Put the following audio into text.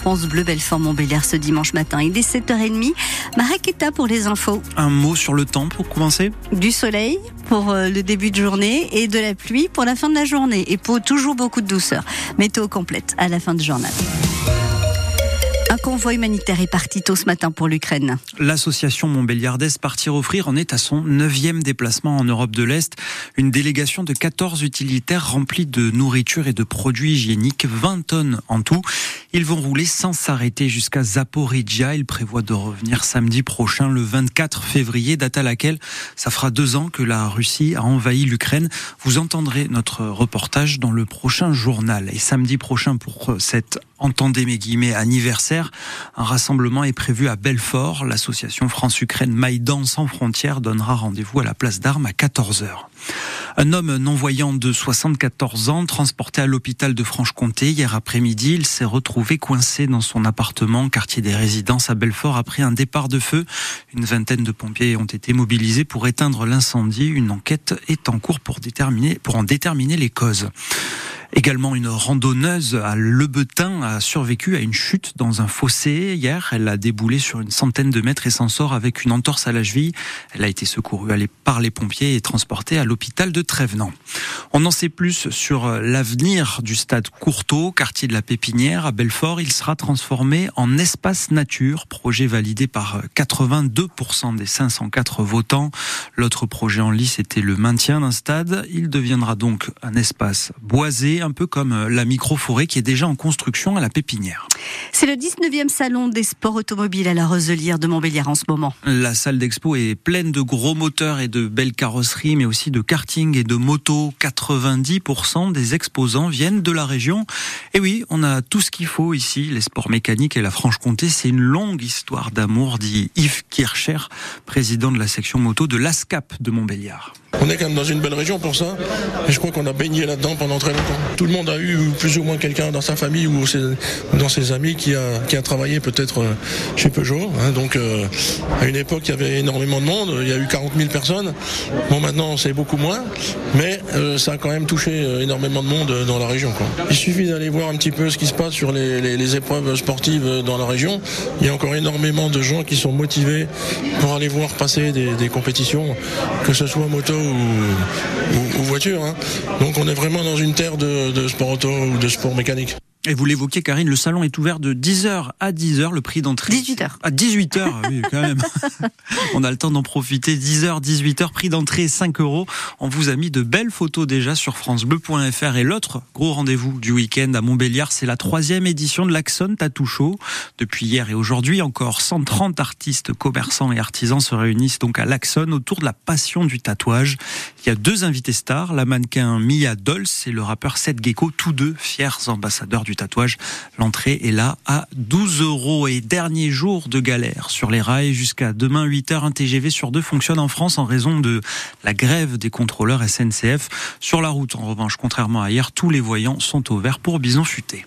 France Bleu Belfort-Montbéliard ce dimanche matin. Il est 7h30. Maraketa pour les infos. Un mot sur le temps pour commencer Du soleil pour euh, le début de journée et de la pluie pour la fin de la journée. Et pour toujours beaucoup de douceur. Météo complète à la fin du journal. Un convoi humanitaire est parti tôt ce matin pour l'Ukraine. L'association Montbéliardaise Partir Offrir en est à son neuvième déplacement en Europe de l'Est. Une délégation de 14 utilitaires remplis de nourriture et de produits hygiéniques, 20 tonnes en tout. Ils vont rouler sans s'arrêter jusqu'à Zaporizhia. Ils prévoient de revenir samedi prochain, le 24 février, date à laquelle ça fera deux ans que la Russie a envahi l'Ukraine. Vous entendrez notre reportage dans le prochain journal. Et samedi prochain, pour cette, entendez mes guillemets, anniversaire, un rassemblement est prévu à Belfort. L'association France-Ukraine Maïdan sans frontières donnera rendez-vous à la place d'armes à 14h. Un homme non-voyant de 74 ans, transporté à l'hôpital de Franche-Comté hier après-midi, il s'est retrouvé coincé dans son appartement, quartier des résidences à Belfort, après un départ de feu. Une vingtaine de pompiers ont été mobilisés pour éteindre l'incendie. Une enquête est en cours pour déterminer, pour en déterminer les causes. Également, une randonneuse à Lebetin a survécu à une chute dans un fossé hier. Elle a déboulé sur une centaine de mètres et s'en sort avec une entorse à la cheville. Elle a été secourue par les pompiers et transportée à l'hôpital de Trévenant. On en sait plus sur l'avenir du stade Courteau, quartier de la Pépinière à Belfort. Il sera transformé en espace nature, projet validé par 82% des 504 votants. L'autre projet en lice était le maintien d'un stade. Il deviendra donc un espace boisé un peu comme euh, la micro-forêt qui est déjà en construction à la Pépinière. C'est le 19e salon des sports automobiles à la Roselière de Montbéliard en ce moment. La salle d'expo est pleine de gros moteurs et de belles carrosseries, mais aussi de karting et de motos. 90% des exposants viennent de la région. Et oui, on a tout ce qu'il faut ici. Les sports mécaniques et la Franche-Comté, c'est une longue histoire d'amour, dit Yves Kircher, président de la section moto de l'ASCAP de Montbéliard. On est quand même dans une belle région pour ça. Et je crois qu'on a baigné là-dedans pendant très longtemps. Tout le monde a eu plus ou moins quelqu'un dans sa famille ou dans ses amis qui a, travaillé peut-être euh, chez Peugeot. Hein. Donc euh, à une époque, il y avait énormément de monde. Il y a eu 40 000 personnes. Bon, maintenant, c'est beaucoup moins. Mais euh, ça a quand même touché énormément de monde dans la région. Il suffit d'aller voir un petit peu ce qui se passe sur les, épreuves sportives dans la région. Il y a encore énormément de gens qui sont motivés pour aller voir passer des, compétitions, que ce soit moto ou, voiture. Hein. Donc on est vraiment dans une terre de sport auto ou de sport mécanique. Et vous l'évoquez, Karine, le salon est ouvert de 10h à 10h, le prix d'entrée. 18h. À 18h, oui, quand même. On a le temps d'en profiter. 10h, 18h, prix d'entrée 5 euros. On vous a mis de belles photos déjà sur FranceBleu.fr. Et l'autre gros rendez-vous du week-end à Montbéliard, c'est la troisième édition de l'Axon Tattoo Show. Depuis hier et aujourd'hui, encore 130 artistes, commerçants et artisans se réunissent donc à l'Axon autour de la passion du tatouage. Il y a deux invités stars, la mannequin Mia Dolls et le rappeur Seth Gecko, tous deux fiers ambassadeurs du L'entrée est là à 12 euros et dernier jour de galère sur les rails jusqu'à demain 8 heures. Un TGV sur deux fonctionne en France en raison de la grève des contrôleurs SNCF. Sur la route, en revanche, contrairement à hier, tous les voyants sont au vert pour Bison Futé.